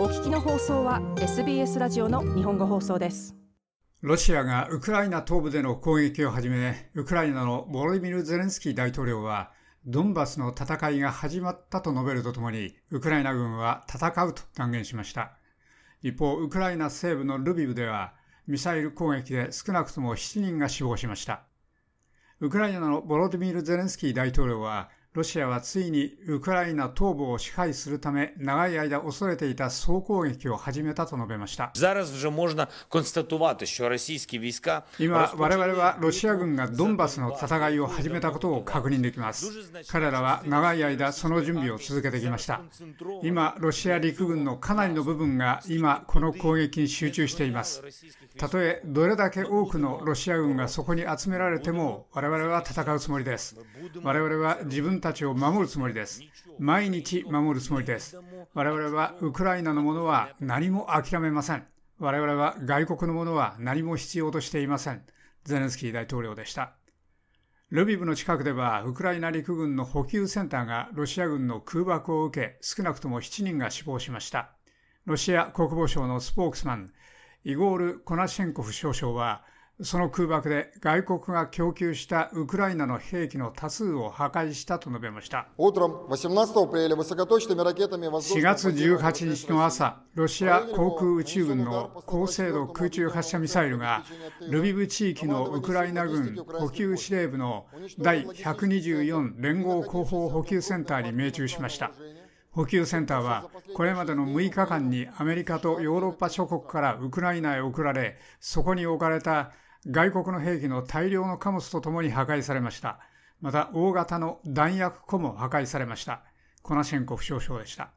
お聞きの放送は SBS ラジオの日本語放送です。ロシアがウクライナ東部での攻撃を始めウクライナのボロディミル・ゼレンスキー大統領はドンバスの戦いが始まったと述べるとともにウクライナ軍は戦うと断言しました。一方ウクライナ西部のルビブではミサイル攻撃で少なくとも7人が死亡しました。ウクライナのボロディミル・ゼレンスキー大統領はロシアはついにウクライナ東部を支配するため長い間恐れていた総攻撃を始めたと述べました。今我々はロシア軍がドンバスの戦いを始めたことを確認できます。彼らは長い間その準備を続けてきました。今ロシア陸軍のかなりの部分が今この攻撃に集中しています。たとえどれだけ多くのロシア軍がそこに集められても我々は戦うつもりです。我々は自分たちを守るつもりです。毎日守るつもりです。我々はウクライナのものは何も諦めません。我々は外国のものは何も必要としていません。ゼレンスキー大統領でした。ルビブの近くでは、ウクライナ陸軍の補給センターがロシア軍の空爆を受け、少なくとも7人が死亡しました。ロシア国防省のスポークスマン、イゴール・コナシェンコフ少将は、その空爆で外国が供給したウクライナの兵器の多数を破壊したと述べました。4月18日の朝、ロシア航空宇宙軍の高精度空中発射ミサイルがルビブ地域のウクライナ軍補給司令部の第124連合広報補給センターに命中しました。補給センターはこれまでの6日間にアメリカとヨーロッパ諸国からウクライナへ送られそこに置かれた外国の兵器の大量の貨物とともに破壊されました。また、大型の弾薬庫も破壊されました。コナシェンコフ少将でした。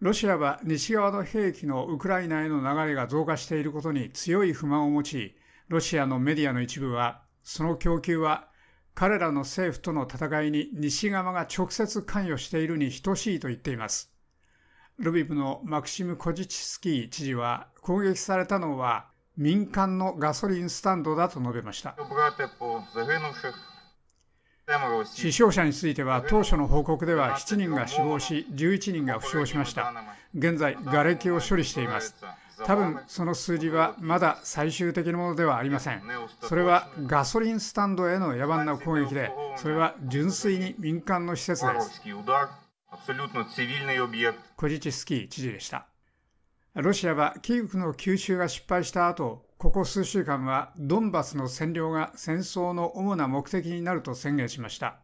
ロシアは西側の兵器のウクライナへの流れが増加していることに強い不満を持ち、ロシアのメディアの一部は、その供給は彼らの政府との戦いに西側が直接関与しているに等しいと言っています。ルビブのマクシム・コジチスキー知事は攻撃されたのは民間のガソリンスタンドだと述べました。死傷者については当初の報告では7人が死亡し11人が負傷しました。現在、瓦礫を処理しています。多分その数字はまだ最終的なものではありません。それはガソリンスタンドへの野蛮な攻撃で、それは純粋に民間の施設です。コジチスキー知事でした。ロシアはキーウの吸収が失敗した後、ここ数週間はドンバスの占領が戦争の主な目的になると宣言しました。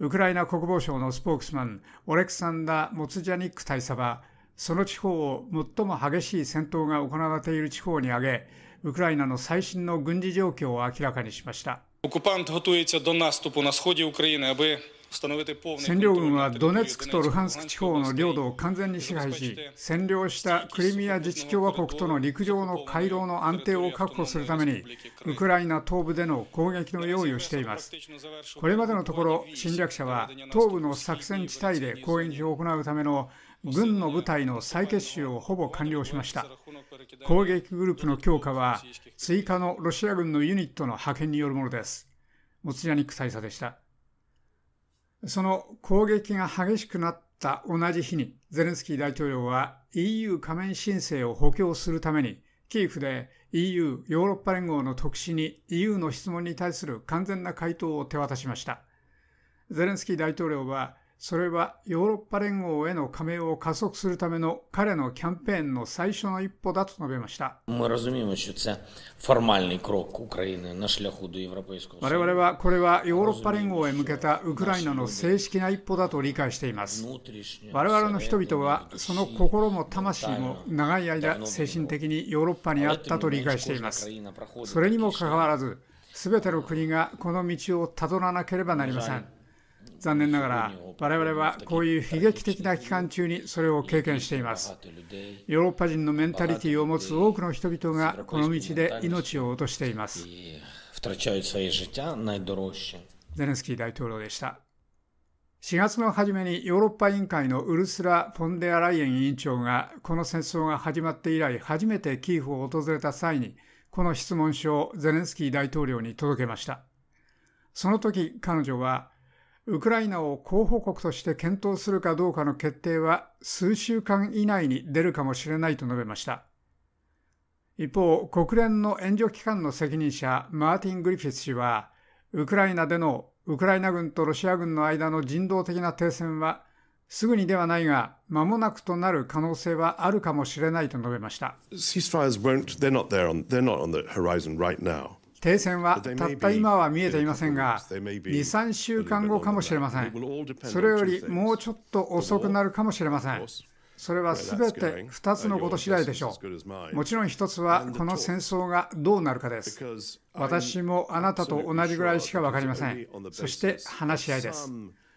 ウクライナ国防省のスポークスマン、オレクサンダー・モツジャニック大佐は、その地方を最も激しい戦闘が行われている地方に挙げ、ウクライナの最新の軍事状況を明らかにしました。占領軍はドネツクとルハンスク地方の領土を完全に支配し、占領したクリミア自治共和国との陸上の回廊の安定を確保するために、ウクライナ東部での攻撃の用意をしています。これまでのところ、侵略者は東部の作戦地帯で攻撃を行うための軍の部隊の再結集をほぼ完了しました。攻撃グループの強化は、追加のロシア軍のユニットの派遣によるものです。モツヤニック大佐でした。その攻撃が激しくなった同じ日に、ゼレンスキー大統領は EU 加盟申請を補強するために、キーフで EU、ヨーロッパ連合の特使に EU の質問に対する完全な回答を手渡しました。ゼレンスキー大統領はそれはヨーロッパ連合への加盟を加速するための彼のキャンペーンの最初の一歩だと述べました。我々はこれはヨーロッパ連合へ向けたウクライナの正式な一歩だと理解しています。我々の人々はその心も魂も長い間精神的にヨーロッパにあったと理解しています。それにもかかわらず、すべての国がこの道をたどらなければなりません。残念ながら我々はこういう悲劇的な期間中にそれを経験しています。ヨーロッパ人のメンタリティーを持つ多くの人々がこの道で命を落としています。ゼレンスキー大統領でした。4月の初めにヨーロッパ委員会のウルスラ・フォンデアライエン委員長がこの戦争が始まって以来初めてキーフを訪れた際にこの質問書をゼレンスキー大統領に届けました。その時彼女はウクライナを候補国として検討するかどうかの決定は数週間以内に出るかもしれないと述べました。一方、国連の援助機関の責任者マーティン・グリフィス氏は、ウクライナでのウクライナ軍とロシア軍の間の人道的な停戦はすぐにではないが、間もなくとなる可能性はあるかもしれないと述べました。停戦はたった今は見えていませんが、2、3週間後かもしれません。それよりもうちょっと遅くなるかもしれません。それはすべて2つのこと次第でしょう。もちろん1つはこの戦争がどうなるかです。私もあなたと同じぐらいしか分かりません。そして話し合いです。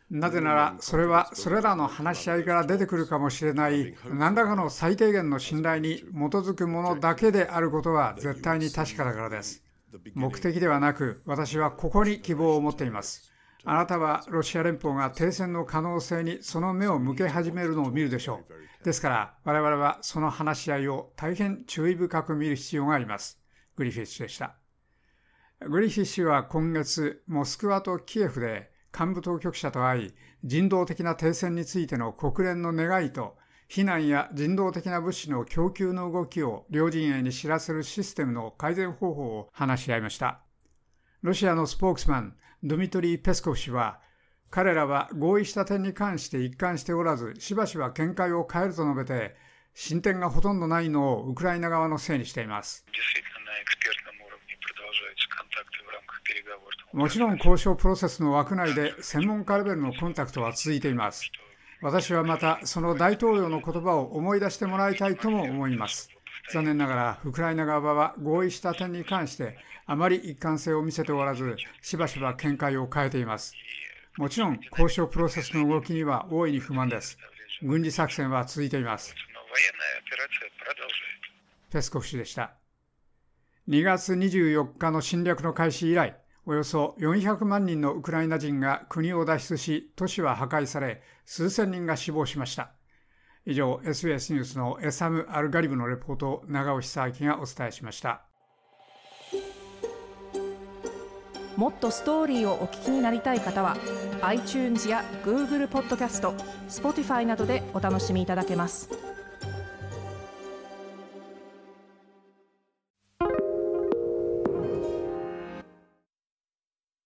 なぜなら、それはそれらの話し合いから出てくるかもしれない何らかの最低限の信頼に基づくものだけであることは絶対に確かだからです。目的ではなく、私はここに希望を持っています。あなたはロシア連邦が停戦の可能性にその目を向け始めるのを見るでしょう。ですから、我々はその話し合いを大変注意深く見る必要があります。グリフィッシュでした。グリフィッシュは今月、モスクワとキエフで幹部当局者と会い、人道的な停戦についての国連の願いと、避難や人道的な物資の供給の動きを両陣営に知らせるシステムの改善方法を話し合いました。ロシアのスポークスマン、ドミトリー・ペスコフ氏は、彼らは合意した点に関して一貫しておらず、しばしば見解を変えると述べて、進展がほとんどないのをウクライナ側のせいにしています。もちろん交渉プロセスの枠内で専門家レベルのコンタクトは続いています。私はまたその大統領の言葉を思い出してもらいたいとも思います。残念ながらウクライナ側は合意した点に関してあまり一貫性を見せておらず、しばしば見解を変えています。もちろん交渉プロセスの動きには大いに不満です。軍事作戦は続いています。ペスコフ氏でした。2月24日の侵略の開始以来、およそ400万人のウクライナ人が国を脱出し、都市は破壊され、数千人が死亡しました。以上、SBS ニュースのエサム・アルガリブのレポートを長尾久明がお伝えしました。もっとストーリーをお聞きになりたい方は iTunes や Google ポッドキャスト Spotify などでお楽しみいただけます。